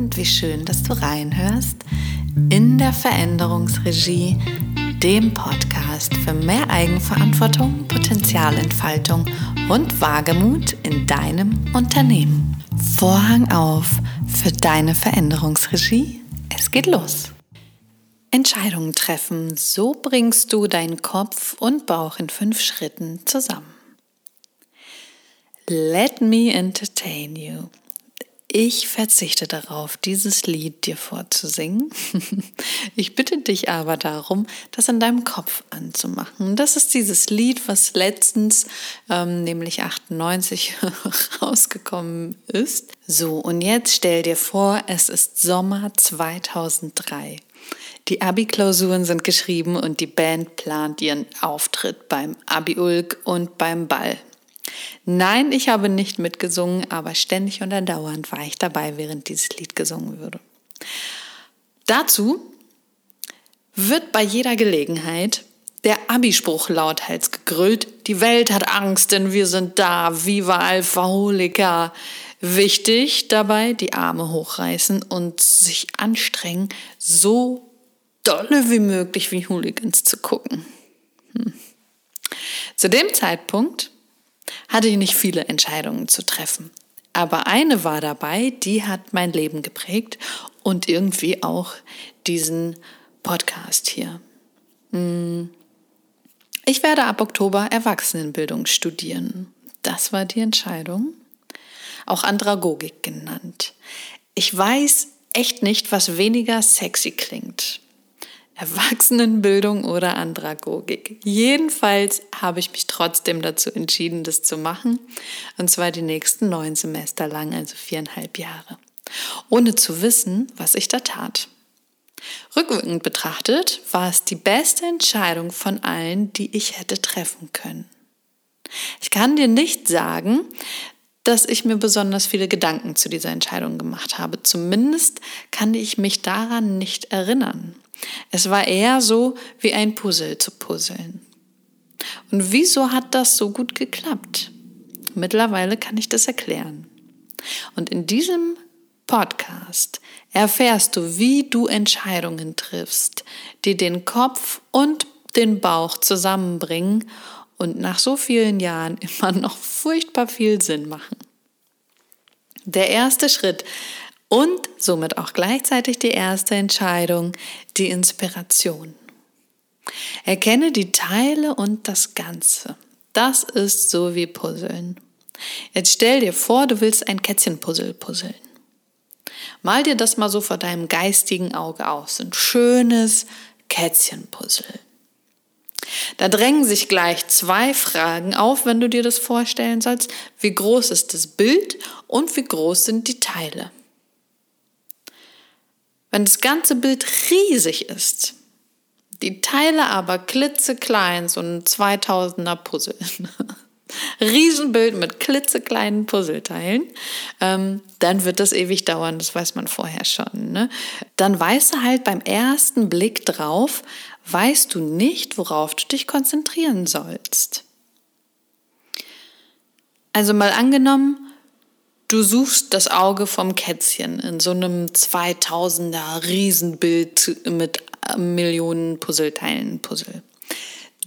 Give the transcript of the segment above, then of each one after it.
und wie schön, dass du reinhörst in der Veränderungsregie, dem Podcast für mehr Eigenverantwortung, Potenzialentfaltung und Wagemut in deinem Unternehmen. Vorhang auf für deine Veränderungsregie. Es geht los. Entscheidungen treffen, so bringst du deinen Kopf und Bauch in fünf Schritten zusammen. Let me entertain you. Ich verzichte darauf, dieses Lied dir vorzusingen. Ich bitte dich aber darum, das in deinem Kopf anzumachen. Das ist dieses Lied, was letztens, ähm, nämlich 98, rausgekommen ist. So, und jetzt stell dir vor, es ist Sommer 2003. Die Abi-Klausuren sind geschrieben und die Band plant ihren Auftritt beim Abi-Ulk und beim Ball. Nein, ich habe nicht mitgesungen, aber ständig und andauernd war ich dabei, während dieses Lied gesungen wurde. Dazu wird bei jeder Gelegenheit der Abispruch lauthals gegrüllt. Die Welt hat Angst, denn wir sind da. Viva Alphaholika. Wichtig dabei, die Arme hochreißen und sich anstrengen, so dolle wie möglich wie Hooligans zu gucken. Hm. Zu dem Zeitpunkt hatte ich nicht viele Entscheidungen zu treffen. Aber eine war dabei, die hat mein Leben geprägt und irgendwie auch diesen Podcast hier. Hm. Ich werde ab Oktober Erwachsenenbildung studieren. Das war die Entscheidung. Auch Andragogik genannt. Ich weiß echt nicht, was weniger sexy klingt. Erwachsenenbildung oder Andragogik. Jedenfalls habe ich mich trotzdem dazu entschieden, das zu machen. Und zwar die nächsten neun Semester lang, also viereinhalb Jahre. Ohne zu wissen, was ich da tat. Rückwirkend betrachtet war es die beste Entscheidung von allen, die ich hätte treffen können. Ich kann dir nicht sagen, dass ich mir besonders viele Gedanken zu dieser Entscheidung gemacht habe. Zumindest kann ich mich daran nicht erinnern. Es war eher so wie ein Puzzle zu puzzeln. Und wieso hat das so gut geklappt? Mittlerweile kann ich das erklären. Und in diesem Podcast erfährst du, wie du Entscheidungen triffst, die den Kopf und den Bauch zusammenbringen und nach so vielen Jahren immer noch furchtbar viel Sinn machen. Der erste Schritt und somit auch gleichzeitig die erste Entscheidung, die Inspiration. Erkenne die Teile und das Ganze. Das ist so wie Puzzeln. Jetzt stell dir vor, du willst ein Kätzchenpuzzle puzzeln. Mal dir das mal so vor deinem geistigen Auge aus. Ein schönes Kätzchenpuzzle. Da drängen sich gleich zwei Fragen auf, wenn du dir das vorstellen sollst. Wie groß ist das Bild und wie groß sind die Teile? Wenn das ganze Bild riesig ist, die Teile aber klitzeklein, so ein 2000er Puzzle. Riesenbild mit klitzekleinen Puzzleteilen, ähm, dann wird das ewig dauern, das weiß man vorher schon. Ne? Dann weißt du halt beim ersten Blick drauf, weißt du nicht, worauf du dich konzentrieren sollst. Also mal angenommen, Du suchst das Auge vom Kätzchen in so einem 2000er Riesenbild mit Millionen Puzzleteilen Puzzle.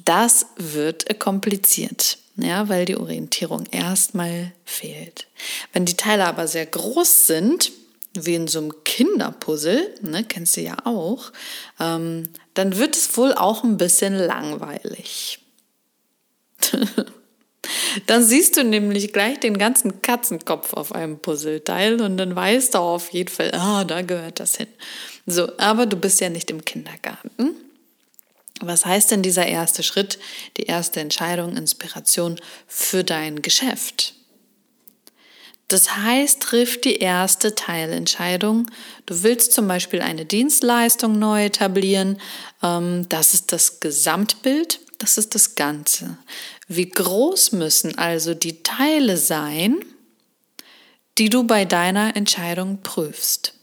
Das wird kompliziert, ja, weil die Orientierung erstmal fehlt. Wenn die Teile aber sehr groß sind, wie in so einem Kinderpuzzle, ne, kennst du ja auch, ähm, dann wird es wohl auch ein bisschen langweilig. Dann siehst du nämlich gleich den ganzen Katzenkopf auf einem Puzzleteil und dann weißt du auf jeden Fall, ah, da gehört das hin. So, aber du bist ja nicht im Kindergarten. Was heißt denn dieser erste Schritt, die erste Entscheidung, Inspiration für dein Geschäft? Das heißt, triff die erste Teilentscheidung. Du willst zum Beispiel eine Dienstleistung neu etablieren. Ähm, das ist das Gesamtbild, das ist das Ganze. Wie groß müssen also die Teile sein, die du bei deiner Entscheidung prüfst?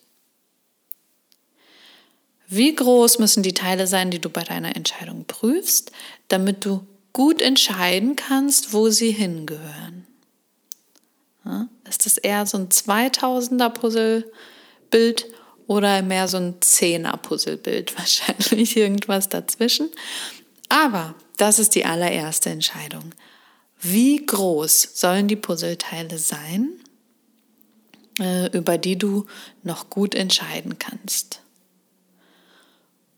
Wie groß müssen die Teile sein, die du bei deiner Entscheidung prüfst, damit du gut entscheiden kannst, wo sie hingehören? Ist das eher so ein 2000er Puzzle Bild oder mehr so ein Zehner-Puzzlebild, wahrscheinlich irgendwas dazwischen. Aber das ist die allererste Entscheidung. Wie groß sollen die Puzzleteile sein, äh, über die du noch gut entscheiden kannst?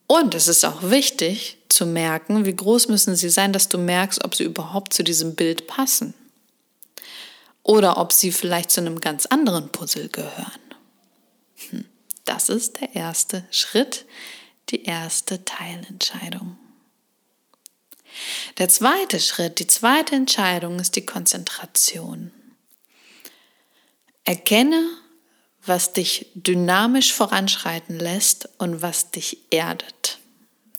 Und es ist auch wichtig zu merken, wie groß müssen sie sein, dass du merkst, ob sie überhaupt zu diesem Bild passen. Oder ob sie vielleicht zu einem ganz anderen Puzzle gehören. Hm, das ist der erste Schritt, die erste Teilentscheidung. Der zweite Schritt, die zweite Entscheidung ist die Konzentration. Erkenne, was dich dynamisch voranschreiten lässt und was dich erdet.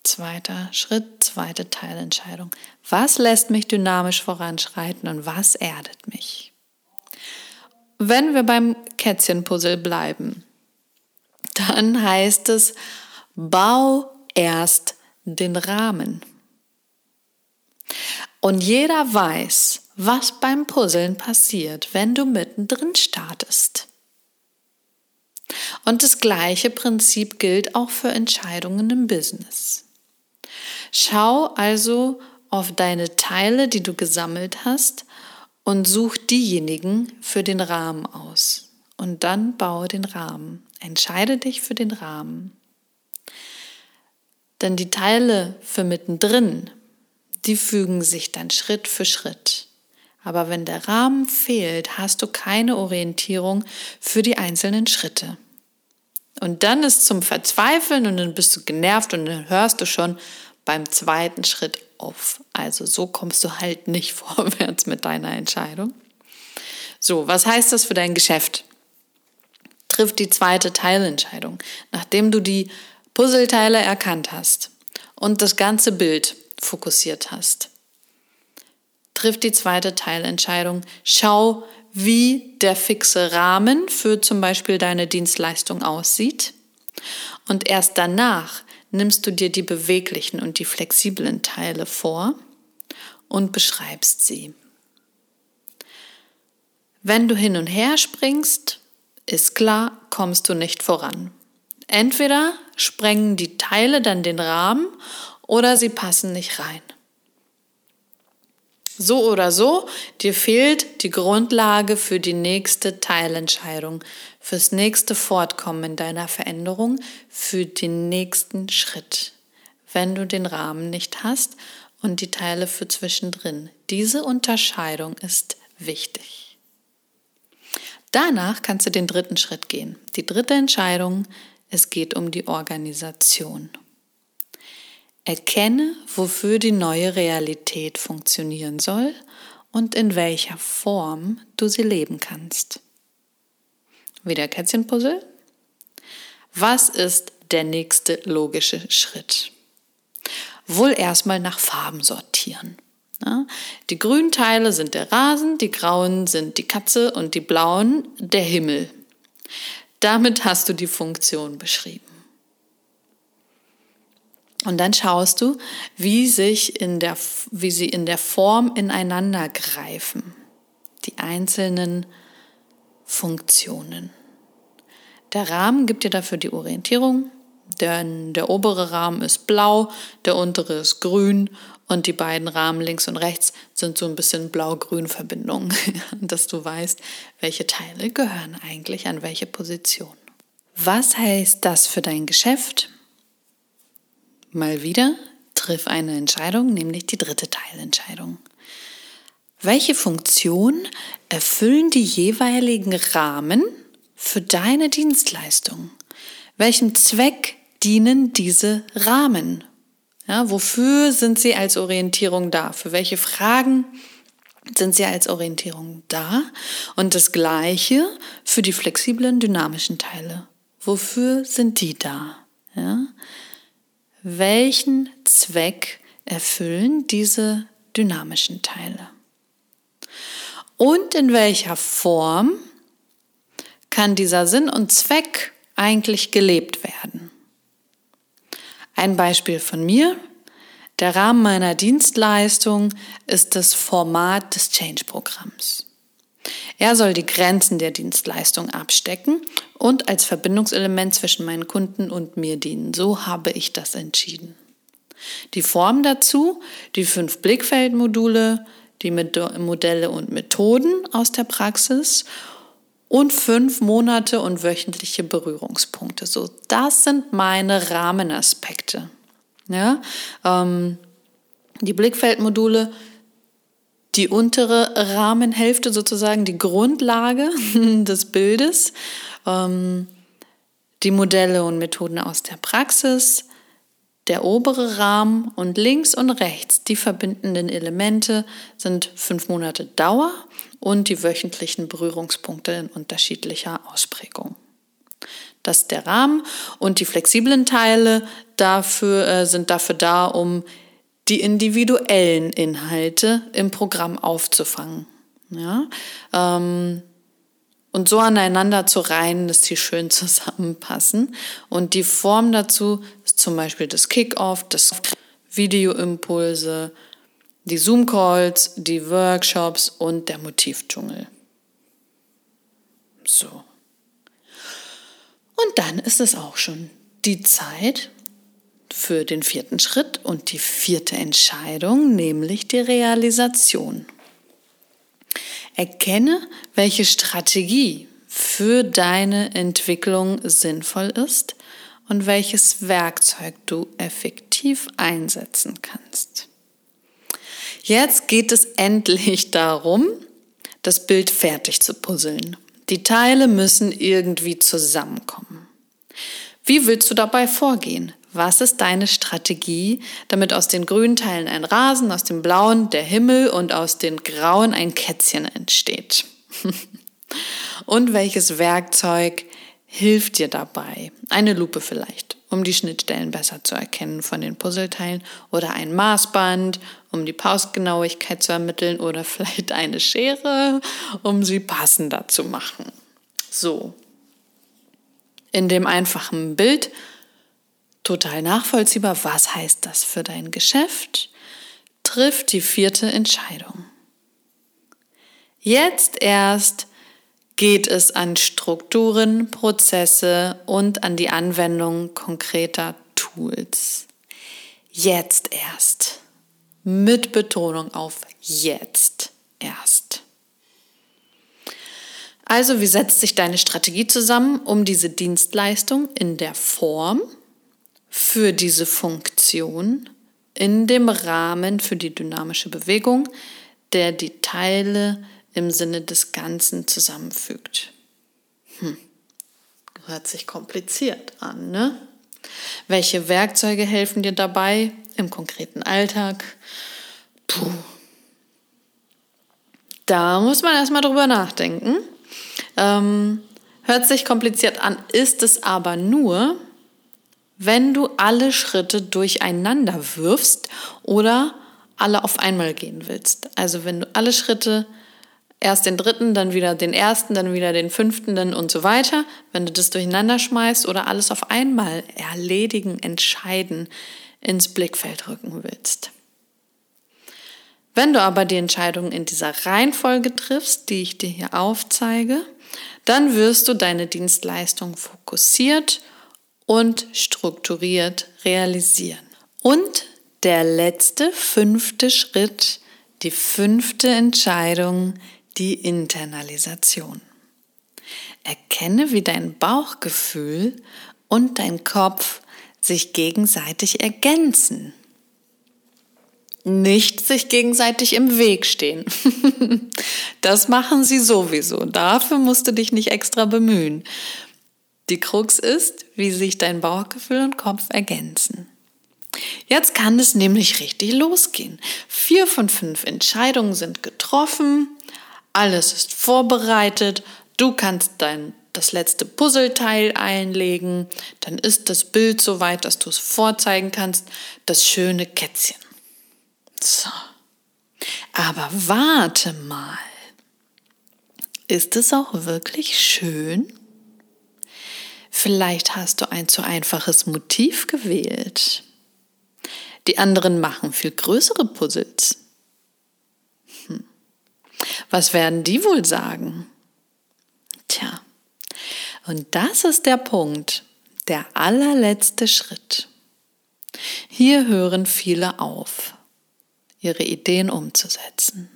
Zweiter Schritt, zweite Teilentscheidung. Was lässt mich dynamisch voranschreiten und was erdet mich? Wenn wir beim Kätzchenpuzzle bleiben, dann heißt es, bau erst den Rahmen. Und jeder weiß, was beim Puzzeln passiert, wenn du mittendrin startest. Und das gleiche Prinzip gilt auch für Entscheidungen im Business. Schau also auf deine Teile, die du gesammelt hast, und such diejenigen für den Rahmen aus. Und dann baue den Rahmen. Entscheide dich für den Rahmen. Denn die Teile für mittendrin, die fügen sich dann Schritt für Schritt. Aber wenn der Rahmen fehlt, hast du keine Orientierung für die einzelnen Schritte. Und dann ist zum Verzweifeln und dann bist du genervt und dann hörst du schon beim zweiten Schritt auf. Also so kommst du halt nicht vorwärts mit deiner Entscheidung. So, was heißt das für dein Geschäft? Triff die zweite Teilentscheidung, nachdem du die Puzzleteile erkannt hast und das ganze Bild fokussiert hast. Triff die zweite Teilentscheidung. Schau, wie der fixe Rahmen für zum Beispiel deine Dienstleistung aussieht. Und erst danach nimmst du dir die beweglichen und die flexiblen Teile vor und beschreibst sie. Wenn du hin und her springst, ist klar, kommst du nicht voran. Entweder sprengen die Teile dann den Rahmen oder sie passen nicht rein. So oder so, dir fehlt die Grundlage für die nächste Teilentscheidung, fürs nächste Fortkommen in deiner Veränderung, für den nächsten Schritt, wenn du den Rahmen nicht hast und die Teile für zwischendrin. Diese Unterscheidung ist wichtig. Danach kannst du den dritten Schritt gehen. Die dritte Entscheidung, es geht um die Organisation. Erkenne, wofür die neue Realität funktionieren soll und in welcher Form du sie leben kannst. Wieder Kätzchenpuzzle. Was ist der nächste logische Schritt? Wohl erstmal nach Farben sortieren. Die grünen Teile sind der Rasen, die grauen sind die Katze und die blauen der Himmel. Damit hast du die Funktion beschrieben. Und dann schaust du, wie, sich in der, wie sie in der Form ineinander greifen, die einzelnen Funktionen. Der Rahmen gibt dir dafür die Orientierung, denn der obere Rahmen ist blau, der untere ist grün und die beiden Rahmen links und rechts sind so ein bisschen blau-grün Verbindungen, dass du weißt, welche Teile gehören eigentlich an welche Position. Was heißt das für dein Geschäft? Mal wieder triff eine Entscheidung, nämlich die dritte Teilentscheidung. Welche Funktion erfüllen die jeweiligen Rahmen für deine Dienstleistung? Welchem Zweck dienen diese Rahmen? Ja, wofür sind sie als Orientierung da? Für welche Fragen sind sie als Orientierung da? Und das Gleiche für die flexiblen, dynamischen Teile. Wofür sind die da? Ja? Welchen Zweck erfüllen diese dynamischen Teile? Und in welcher Form kann dieser Sinn und Zweck eigentlich gelebt werden? Ein Beispiel von mir. Der Rahmen meiner Dienstleistung ist das Format des Change-Programms. Er soll die Grenzen der Dienstleistung abstecken und als Verbindungselement zwischen meinen Kunden und mir dienen. So habe ich das entschieden. Die Form dazu, die fünf Blickfeldmodule, die Modelle und Methoden aus der Praxis und fünf Monate und wöchentliche Berührungspunkte. So, das sind meine Rahmenaspekte. Ja, ähm, die Blickfeldmodule, die untere Rahmenhälfte sozusagen, die Grundlage des Bildes, ähm, die Modelle und Methoden aus der Praxis, der obere Rahmen und links und rechts die verbindenden Elemente sind fünf Monate Dauer und die wöchentlichen Berührungspunkte in unterschiedlicher Ausprägung. Das ist der Rahmen und die flexiblen Teile dafür, äh, sind dafür da, um die individuellen Inhalte im Programm aufzufangen. Ja? Ähm, und so aneinander zu reihen, dass sie schön zusammenpassen. Und die Form dazu ist zum Beispiel das Kickoff, das Videoimpulse, die Zoom-Calls, die Workshops und der Motivdschungel. So. Und dann ist es auch schon die Zeit für den vierten Schritt und die vierte Entscheidung, nämlich die Realisation. Erkenne, welche Strategie für deine Entwicklung sinnvoll ist und welches Werkzeug du effektiv einsetzen kannst. Jetzt geht es endlich darum, das Bild fertig zu puzzeln. Die Teile müssen irgendwie zusammenkommen. Wie willst du dabei vorgehen? Was ist deine Strategie, damit aus den grünen Teilen ein Rasen, aus dem blauen der Himmel und aus den grauen ein Kätzchen entsteht? und welches Werkzeug hilft dir dabei? Eine Lupe vielleicht, um die Schnittstellen besser zu erkennen von den Puzzleteilen oder ein Maßband, um die Pausgenauigkeit zu ermitteln oder vielleicht eine Schere, um sie passender zu machen. So. In dem einfachen Bild total nachvollziehbar. Was heißt das für dein Geschäft? Triff die vierte Entscheidung. Jetzt erst geht es an Strukturen, Prozesse und an die Anwendung konkreter Tools. Jetzt erst. Mit Betonung auf jetzt erst. Also, wie setzt sich deine Strategie zusammen, um diese Dienstleistung in der Form, für diese Funktion in dem Rahmen für die dynamische Bewegung, der die Teile im Sinne des Ganzen zusammenfügt. Hm. Hört sich kompliziert an, ne? Welche Werkzeuge helfen dir dabei im konkreten Alltag? Puh. Da muss man erstmal drüber nachdenken. Ähm, hört sich kompliziert an, ist es aber nur, wenn du alle Schritte durcheinander wirfst oder alle auf einmal gehen willst. Also wenn du alle Schritte erst den dritten, dann wieder den ersten, dann wieder den fünften dann und so weiter, wenn du das durcheinander schmeißt oder alles auf einmal erledigen, entscheiden, ins Blickfeld rücken willst. Wenn du aber die Entscheidung in dieser Reihenfolge triffst, die ich dir hier aufzeige, dann wirst du deine Dienstleistung fokussiert und strukturiert realisieren. Und der letzte, fünfte Schritt, die fünfte Entscheidung, die Internalisation. Erkenne, wie dein Bauchgefühl und dein Kopf sich gegenseitig ergänzen. Nicht sich gegenseitig im Weg stehen. das machen sie sowieso. Dafür musst du dich nicht extra bemühen. Die Krux ist, wie sich dein Bauchgefühl und Kopf ergänzen. Jetzt kann es nämlich richtig losgehen. Vier von fünf Entscheidungen sind getroffen, alles ist vorbereitet, du kannst dein das letzte Puzzleteil einlegen, dann ist das Bild so weit, dass du es vorzeigen kannst, das schöne Kätzchen. So. Aber warte mal. Ist es auch wirklich schön? Vielleicht hast du ein zu einfaches Motiv gewählt. Die anderen machen viel größere Puzzles. Hm. Was werden die wohl sagen? Tja, und das ist der Punkt, der allerletzte Schritt. Hier hören viele auf, ihre Ideen umzusetzen.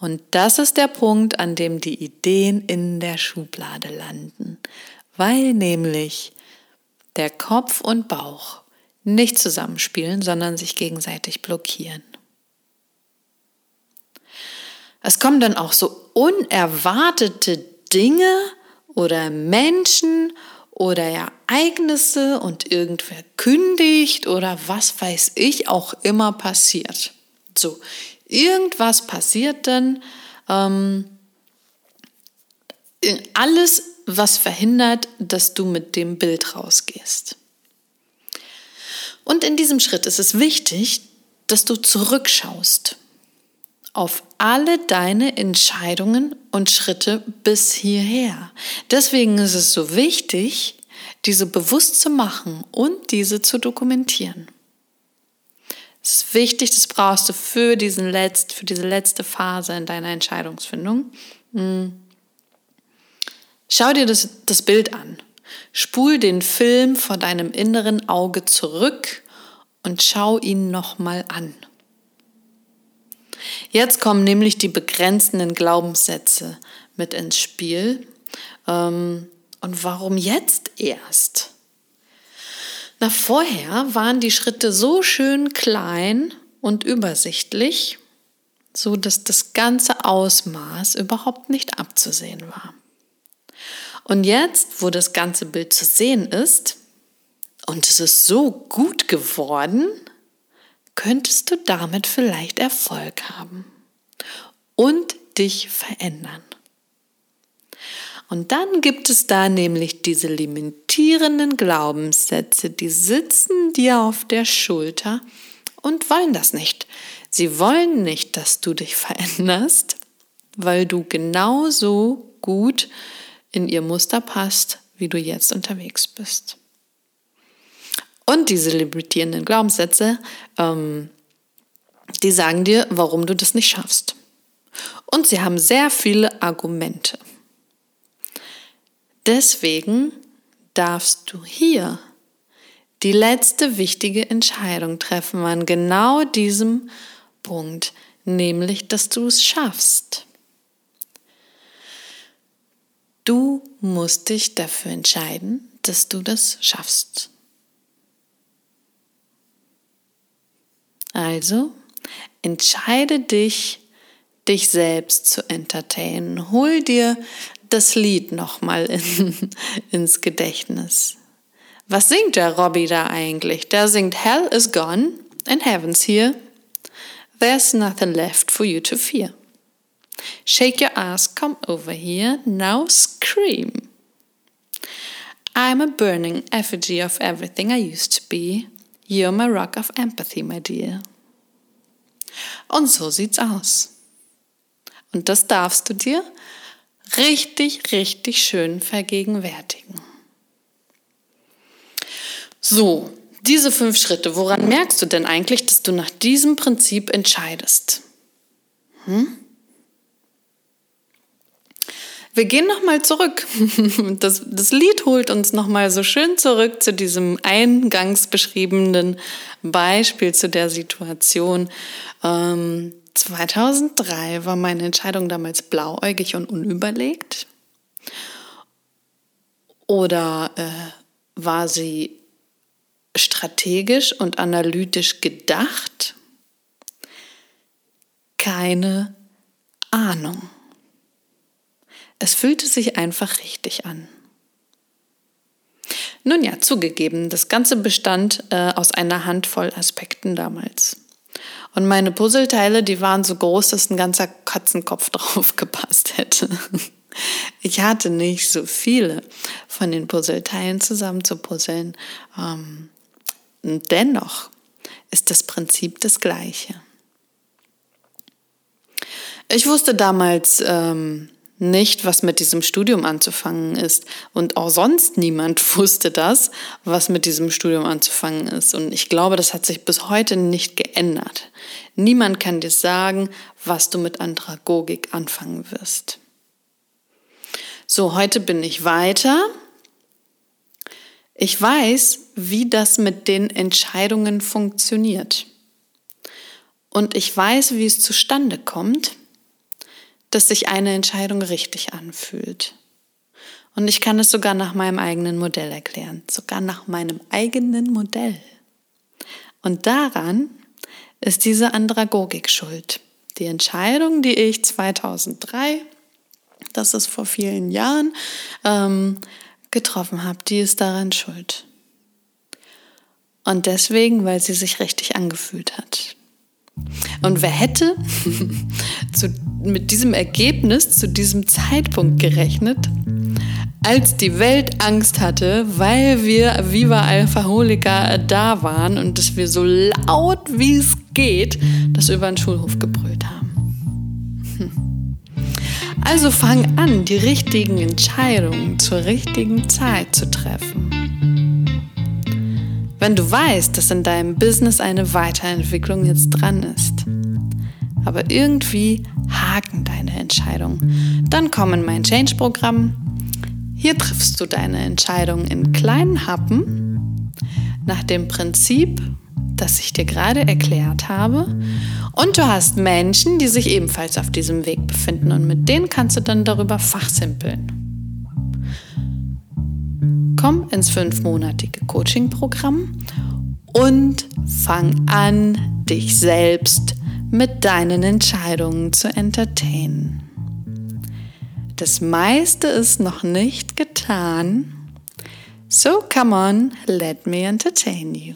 Und das ist der Punkt, an dem die Ideen in der Schublade landen, weil nämlich der Kopf und Bauch nicht zusammenspielen, sondern sich gegenseitig blockieren. Es kommen dann auch so unerwartete Dinge oder Menschen oder Ereignisse und irgendwer kündigt oder was weiß ich auch immer passiert. So, irgendwas passiert dann, ähm, alles, was verhindert, dass du mit dem Bild rausgehst. Und in diesem Schritt ist es wichtig, dass du zurückschaust auf alle deine Entscheidungen und Schritte bis hierher. Deswegen ist es so wichtig, diese bewusst zu machen und diese zu dokumentieren. Es ist wichtig, das brauchst du für, diesen letzt, für diese letzte Phase in deiner Entscheidungsfindung. Hm. Schau dir das, das Bild an. Spul den Film vor deinem inneren Auge zurück und schau ihn nochmal an. Jetzt kommen nämlich die begrenzenden Glaubenssätze mit ins Spiel. Ähm, und warum jetzt erst? Na, vorher waren die Schritte so schön klein und übersichtlich, so dass das ganze Ausmaß überhaupt nicht abzusehen war. Und jetzt, wo das ganze Bild zu sehen ist und es ist so gut geworden, könntest du damit vielleicht Erfolg haben und dich verändern. Und dann gibt es da nämlich diese limitierenden Glaubenssätze, die sitzen dir auf der Schulter und wollen das nicht. Sie wollen nicht, dass du dich veränderst, weil du genauso gut in ihr Muster passt, wie du jetzt unterwegs bist. Und diese limitierenden Glaubenssätze, ähm, die sagen dir, warum du das nicht schaffst. Und sie haben sehr viele Argumente. Deswegen darfst du hier die letzte wichtige Entscheidung treffen an genau diesem Punkt, nämlich, dass du es schaffst. Du musst dich dafür entscheiden, dass du das schaffst. Also entscheide dich, dich selbst zu entertainen. Hol dir das Lied nochmal in, ins Gedächtnis. Was singt der Robbie da eigentlich? Der singt Hell is gone and heaven's here. There's nothing left for you to fear. Shake your ass, come over here, now scream. I'm a burning effigy of everything I used to be. You're my rock of empathy, my dear. Und so sieht's aus. Und das darfst du dir richtig, richtig schön vergegenwärtigen. So, diese fünf Schritte, woran merkst du denn eigentlich, dass du nach diesem Prinzip entscheidest? Hm? Wir gehen nochmal zurück. Das, das Lied holt uns nochmal so schön zurück zu diesem eingangs beschriebenen Beispiel, zu der Situation. Ähm, 2003 war meine Entscheidung damals blauäugig und unüberlegt. Oder äh, war sie strategisch und analytisch gedacht? Keine Ahnung. Es fühlte sich einfach richtig an. Nun ja, zugegeben, das Ganze bestand äh, aus einer Handvoll Aspekten damals. Und meine Puzzleteile, die waren so groß, dass ein ganzer Katzenkopf drauf gepasst hätte. Ich hatte nicht so viele von den Puzzleteilen zusammen zu puzzeln. Ähm, dennoch ist das Prinzip das gleiche. Ich wusste damals, ähm, nicht, was mit diesem Studium anzufangen ist. Und auch sonst niemand wusste das, was mit diesem Studium anzufangen ist. Und ich glaube, das hat sich bis heute nicht geändert. Niemand kann dir sagen, was du mit Andragogik anfangen wirst. So, heute bin ich weiter. Ich weiß, wie das mit den Entscheidungen funktioniert. Und ich weiß, wie es zustande kommt, dass sich eine Entscheidung richtig anfühlt. Und ich kann es sogar nach meinem eigenen Modell erklären, sogar nach meinem eigenen Modell. Und daran ist diese Andragogik schuld. Die Entscheidung, die ich 2003, das ist vor vielen Jahren, ähm, getroffen habe, die ist daran schuld. Und deswegen, weil sie sich richtig angefühlt hat. Und wer hätte zu, mit diesem Ergebnis zu diesem Zeitpunkt gerechnet, als die Welt Angst hatte, weil wir Viva Alphaholiker da waren und dass wir so laut wie es geht das über den Schulhof gebrüllt haben. Hm. Also fang an, die richtigen Entscheidungen zur richtigen Zeit zu treffen. Wenn du weißt, dass in deinem Business eine Weiterentwicklung jetzt dran ist, aber irgendwie haken deine Entscheidungen, dann komm in mein Change-Programm. Hier triffst du deine Entscheidungen in kleinen Happen nach dem Prinzip, das ich dir gerade erklärt habe. Und du hast Menschen, die sich ebenfalls auf diesem Weg befinden und mit denen kannst du dann darüber fachsimpeln. Komm ins fünfmonatige Coaching-Programm und fang an, dich selbst mit deinen Entscheidungen zu entertainen. Das meiste ist noch nicht getan. So come on, let me entertain you.